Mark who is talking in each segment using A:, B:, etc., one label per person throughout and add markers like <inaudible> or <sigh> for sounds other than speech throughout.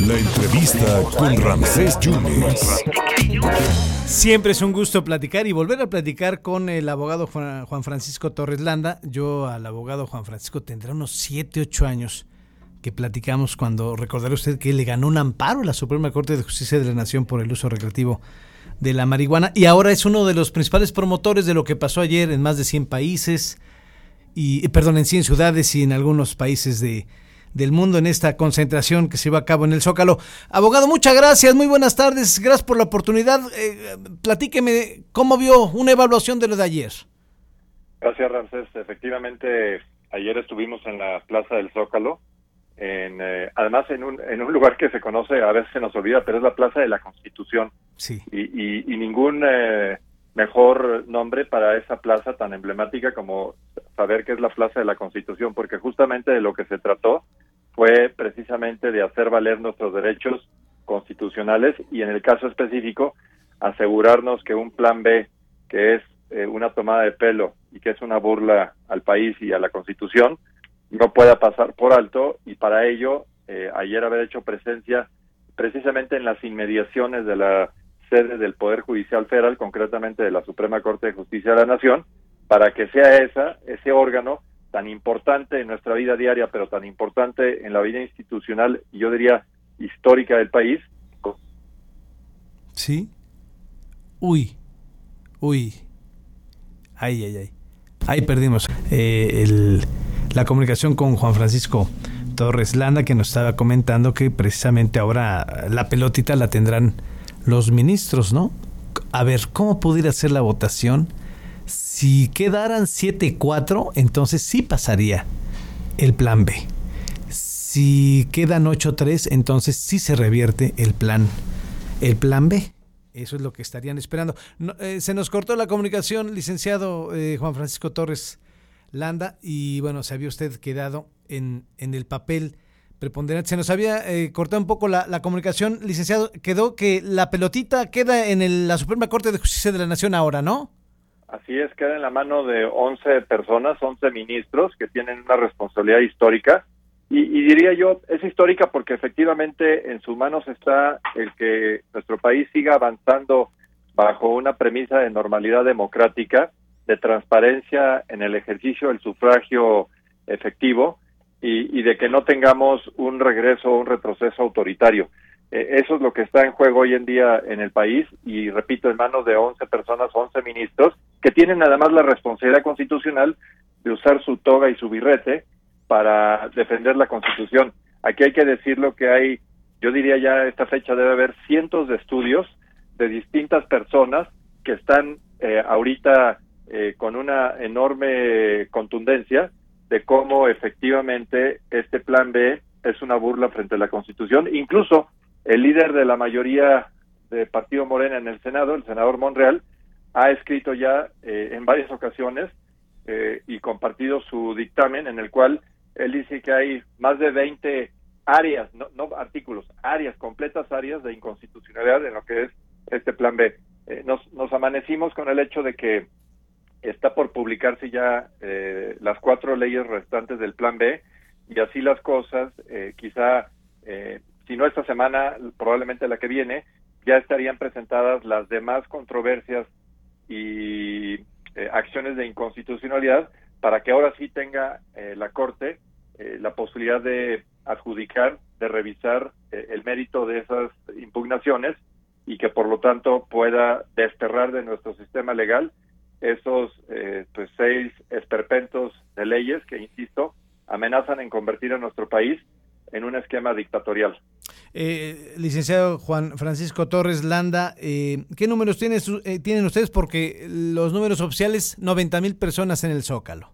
A: La entrevista con Ramsés Yunes.
B: Siempre es un gusto platicar y volver a platicar con el abogado Juan Francisco Torres Landa. Yo al abogado Juan Francisco tendrá unos 7, 8 años que platicamos cuando recordará usted que le ganó un amparo a la Suprema Corte de Justicia de la Nación por el uso recreativo de la marihuana y ahora es uno de los principales promotores de lo que pasó ayer en más de 100 países y perdón, en 100 ciudades y en algunos países de, del mundo en esta concentración que se va a cabo en el Zócalo. Abogado, muchas gracias, muy buenas tardes, gracias por la oportunidad. Eh, platíqueme cómo vio una evaluación de lo de ayer.
C: Gracias, Ramsés. Efectivamente, ayer estuvimos en la Plaza del Zócalo, en, eh, además en un, en un lugar que se conoce, a veces se nos olvida, pero es la Plaza de la Constitución.
B: Sí.
C: Y, y, ningún eh, mejor nombre para esa plaza tan emblemática como saber que es la Plaza de la Constitución, porque justamente de lo que se trató fue precisamente de hacer valer nuestros derechos constitucionales y en el caso específico asegurarnos que un plan B, que es eh, una tomada de pelo y que es una burla al país y a la Constitución, no pueda pasar por alto y para ello eh, ayer haber hecho presencia precisamente en las inmediaciones de la sede del Poder Judicial Federal, concretamente de la Suprema Corte de Justicia de la Nación, para que sea esa, ese órgano tan importante en nuestra vida diaria, pero tan importante en la vida institucional yo diría histórica del país.
B: Sí. Uy, uy. Ay, ay, ay. Ahí perdimos eh, el, la comunicación con Juan Francisco Torres Landa, que nos estaba comentando que precisamente ahora la pelotita la tendrán los ministros, ¿no? A ver, ¿cómo pudiera ser la votación? Si quedaran 7-4, entonces sí pasaría el plan B. Si quedan 8-3, entonces sí se revierte el plan, el plan B. Eso es lo que estarían esperando. Eh, se nos cortó la comunicación, licenciado eh, Juan Francisco Torres Landa, y bueno, se había usted quedado en, en el papel preponderante. Se nos había eh, cortado un poco la, comunicación, licenciado. Quedó que la pelotita queda en la Suprema Corte de Justicia de la Nación ahora, ¿no?
C: Así es, queda en la mano de 11 personas, 11 ministros que tienen una responsabilidad histórica. Y, y, diría yo, es histórica porque efectivamente en sus manos está el que nuestro país siga avanzando bajo una premisa de normalidad democrática, de transparencia en el ejercicio del sufragio efectivo y, de que no tengamos un regreso o un retroceso autoritario. Eh, eso es lo que está en juego hoy en día en el país y repito, en manos de 11 personas, 11 ministros, que tienen además la responsabilidad constitucional de usar su toga y su birrete para defender la Constitución. Aquí hay que decirlo que hay, yo diría ya esta fecha debe haber cientos de estudios de distintas personas que están eh, ahorita eh, con una enorme contundencia de cómo efectivamente este plan B es una burla frente a la Constitución. Incluso el líder de la mayoría de Partido Morena en el Senado, el senador Monreal, ha escrito ya eh, en varias ocasiones eh, y compartido su dictamen en el cual él dice que hay más de 20 áreas, no, artículos, áreas, completas áreas de inconstitucionalidad en lo que es este plan B. Eh, nos, nos amanecimos con el hecho de que está por publicarse ya eh, las cuatro leyes restantes del Plan B y así las cosas, eh, quizá, eh, si no esta semana, probablemente la que viene, ya estarían presentadas las demás controversias y acciones de inconstitucionalidad para que ahora sí tenga la Corte la posibilidad de adjudicar, de revisar el mérito de esas impugnaciones y que por lo tanto pueda desterrar de nuestro sistema legal esos eh, pues seis esperpentos de leyes que, insisto, amenazan en convertir a nuestro país en un esquema dictatorial.
B: Eh, licenciado Juan Francisco Torres Landa, eh, ¿qué números tienen, eh, tienen ustedes? Porque los números oficiales, 90 mil personas en el Zócalo.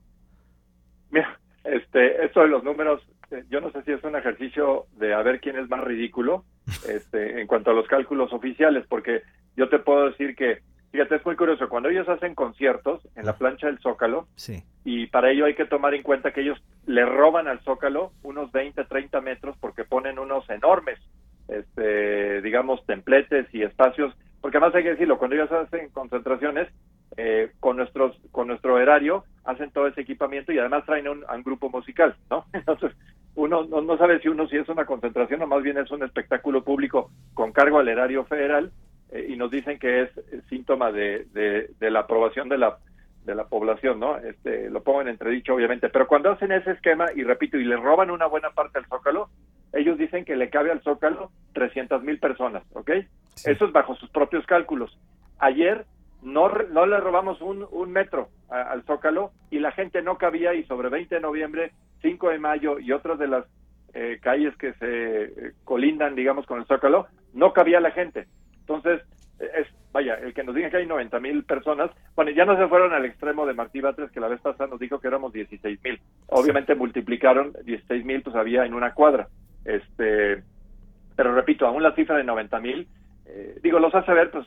C: Mira, este, esto de los números, yo no sé si es un ejercicio de a ver quién es más ridículo <laughs> este, en cuanto a los cálculos oficiales, porque yo te puedo decir que Fíjate, es muy curioso, cuando ellos hacen conciertos en la plancha del Zócalo,
B: sí.
C: y para ello hay que tomar en cuenta que ellos le roban al Zócalo unos 20, 30 metros porque ponen unos enormes, este, digamos, templetes y espacios, porque además hay que decirlo, cuando ellos hacen concentraciones, eh, con nuestros con nuestro erario hacen todo ese equipamiento y además traen un, un grupo musical, ¿no? <laughs> Entonces, uno no, sabe si uno si es una concentración o más bien es un espectáculo público con cargo al erario federal eh, y nos dicen que es síntoma de, de, la aprobación de la de la población, ¿no? Este, lo pongo en entredicho, obviamente, pero cuando hacen ese esquema, y repito, y le roban una buena parte al Zócalo, ellos dicen que le cabe al Zócalo 300 mil personas, ¿ok? Eso es bajo sus propios cálculos. Ayer no, no le robamos un, un metro al Zócalo y la gente no cabía y sobre 20 de noviembre, 5 de mayo y otras de las eh, calles que se eh, colindan, digamos, con el Zócalo, no cabía la gente. Entonces, es, vaya, el que nos diga que hay 90 mil personas, bueno, ya no se fueron al extremo de Martí Batres, que la vez pasada nos dijo que éramos 16 mil. Obviamente multiplicaron 16 mil, pues había en una cuadra. Este, pero repito, aún la cifra de 90 mil eh, digo, los hace ver pues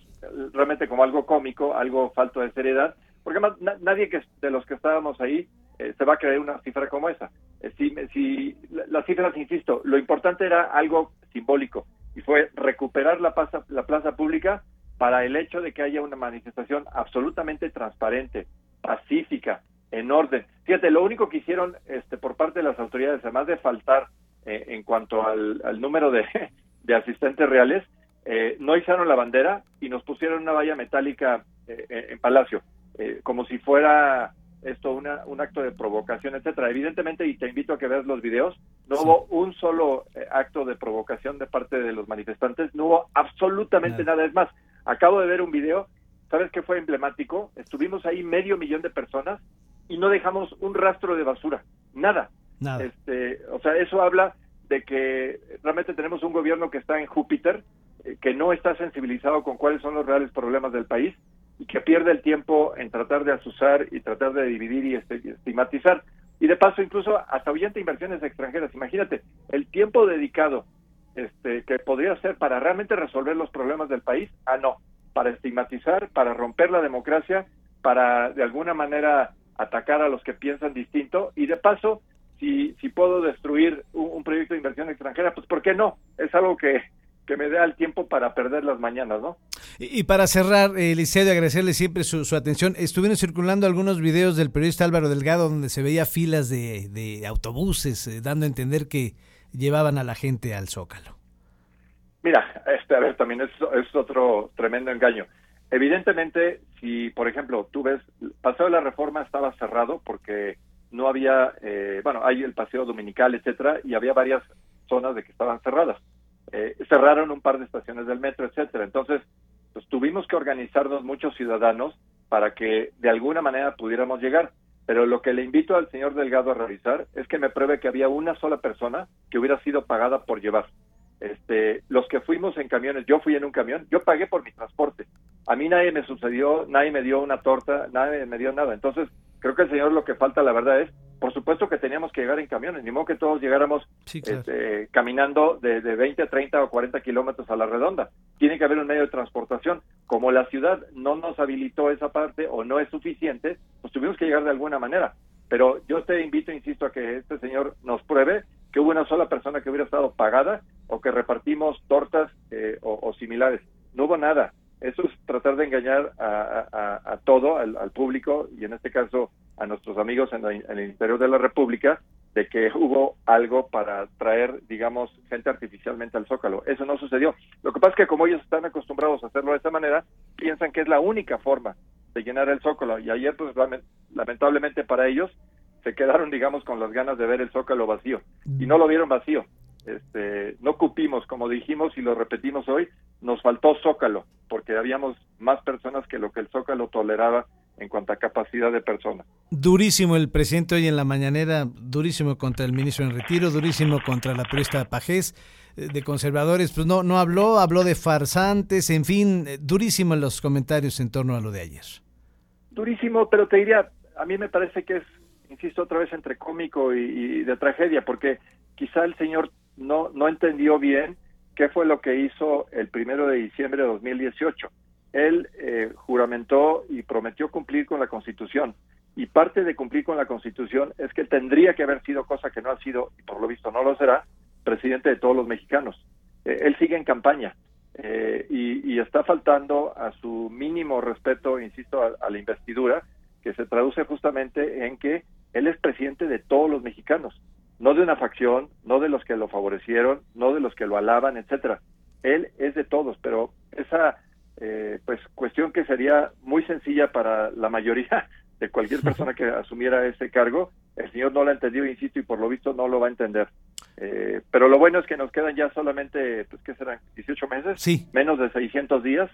C: realmente como algo cómico, algo falto de seriedad, porque además nadie que de los que estábamos ahí eh, se va a creer una cifra como esa. Eh, si, si las cifras, insisto, lo importante era algo simbólico y fue recuperar la plaza, la plaza pública para el hecho de que haya una manifestación absolutamente transparente, pacífica, en orden. Fíjate, lo único que hicieron este, por parte de las autoridades, además de faltar en cuanto al, número de, <laughs> de asistentes reales, eh, no izaron la bandera y nos pusieron una valla metálica eh, en Palacio, eh, como si fuera esto una, un acto de provocación, etcétera. Evidentemente, y te invito a que veas los videos, no hubo un solo acto de provocación de parte de los manifestantes, no hubo absolutamente nada. Es más, acabo de ver un video, ¿sabes qué fue emblemático? Estuvimos ahí medio millón de personas y no dejamos un rastro de basura, nada. nada. Este, o sea, eso habla de que realmente tenemos un gobierno que está en Júpiter, eh, que no está sensibilizado con cuáles son los reales problemas del país y que pierde el tiempo en tratar de asusar y tratar de dividir y estigmatizar. Y de paso, incluso hasta ahuyenta inversiones extranjeras. Imagínate, el tiempo dedicado este, que podría ser para realmente resolver los problemas del país, ah, no, para estigmatizar, para romper la democracia, para de alguna manera atacar a los que piensan distinto y de paso, si, si puedo destruir un, un proyecto de inversión extranjera, pues ¿por qué no? Es algo que, que me dé el tiempo para perder las mañanas, ¿no?
B: Y, para cerrar, Eliseo, de agradecerle siempre su, atención, estuvieron circulando algunos videos del periodista Álvaro Delgado donde se veía filas de, autobuses eh, dando a entender que llevaban a la gente al Zócalo.
C: Mira, este, a ver, también es, otro tremendo engaño. Evidentemente, si, por ejemplo, tú ves, Paseo de la Reforma estaba cerrado porque no había, eh, bueno, hay el Paseo Dominical, etcétera, y había varias zonas de que estaban cerradas eh, cerraron un par de estaciones del metro, etcétera. Entonces, pues tuvimos que organizarnos muchos ciudadanos para que de alguna manera pudiéramos llegar. Pero lo que le invito al señor Delgado a realizar es que me pruebe que había una sola persona que hubiera sido pagada por llevar. Este, los que fuimos en camiones, yo fui en un camión, yo pagué por mi transporte. A mí nadie me sucedió, nadie me dio una torta, nadie me dio nada. Entonces, creo que el señor lo que falta, la verdad, es por supuesto que teníamos que llegar en camiones, ni modo que todos llegáramos este, caminando de, de, 20, 30 o 40 kilómetros a la redonda. Tiene que haber un medio de transportación. Como la ciudad no nos habilitó esa parte o no es suficiente, pues tuvimos que llegar de alguna manera. Pero yo te invito, insisto, a que este señor nos pruebe que hubo una sola persona que hubiera estado pagada o que repartimos tortas eh, o similares. No hubo nada eso es tratar de engañar a, todo, al, público y en este caso a nuestros amigos en, el interior de la República, de que hubo algo para traer, digamos, gente artificialmente al Zócalo. Eso no sucedió. Lo que pasa es que como ellos están acostumbrados a hacerlo de esta manera, piensan que es la única forma de llenar el Zócalo. Y ayer, pues, lamentablemente para ellos, se quedaron, digamos, con las ganas de ver el Zócalo vacío. Y no lo vieron vacío. Este, no cupimos, como dijimos y lo repetimos hoy, nos faltó Zócalo, porque habíamos más personas que lo que el Zócalo toleraba en cuanto a capacidad de personas.
B: Durísimo el presidente hoy en la mañanera, durísimo contra el ministro en retiro, durísimo contra la periodista Pajés, eh, de conservadores, pues no, no habló, habló de farsantes, en fin, eh, durísimo los comentarios en torno a lo de ayer.
C: Durísimo, pero te diría, a mí me parece que es, insisto otra vez, entre cómico y, y de tragedia, porque quizá el señor no, no entendió bien qué fue lo que hizo el primero de diciembre de 2018. Él eh, juramentó y prometió cumplir con la Constitución. Y parte de cumplir con la Constitución es que tendría que haber sido, cosa que no ha sido, y por lo visto no lo será, presidente de todos los mexicanos. Eh, él sigue en campaña eh, y, está faltando a su mínimo respeto, insisto, a la investidura, que se traduce justamente en que él es presidente de todos los mexicanos no de una facción, no de los que lo favorecieron, no de los que lo alaban, etcétera. Él es de todos, pero esa eh, pues cuestión que sería muy sencilla para la mayoría <laughs> de cualquier <laughs> persona que asumiera ese cargo, el señor no la entendió, insisto, y por lo visto no lo va a entender. Eh, pero lo bueno es que nos quedan ya solamente, pues, ¿qué serán? ¿18 meses?
B: Sí.
C: Menos de 600 días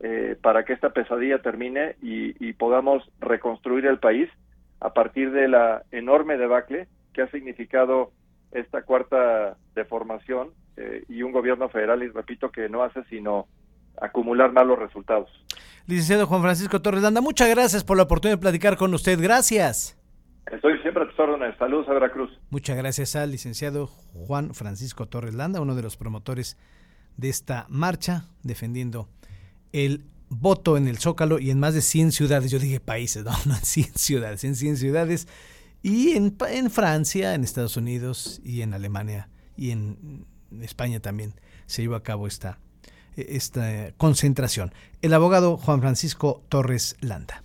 C: eh, para que esta pesadilla termine y, y, podamos reconstruir el país a partir de la enorme debacle que ha significado esta cuarta deformación eh, y un gobierno federal, y repito, que no hace sino acumular malos resultados.
B: Licenciado Juan Francisco Torres Landa, muchas gracias por la oportunidad de platicar con usted. Gracias.
C: Estoy siempre a tus órdenes. Saludos a Veracruz.
B: Muchas gracias al licenciado Juan Francisco Torres Landa, uno de los promotores de esta marcha, defendiendo el voto en el Zócalo y en más de 100 ciudades. Yo dije países, <laughs> no, no en 100 ciudades, en 100 ciudades. Y en, en Francia, en Estados Unidos y en Alemania y en España también se llevó a cabo esta, esta concentración. El abogado Juan Francisco Torres Landa.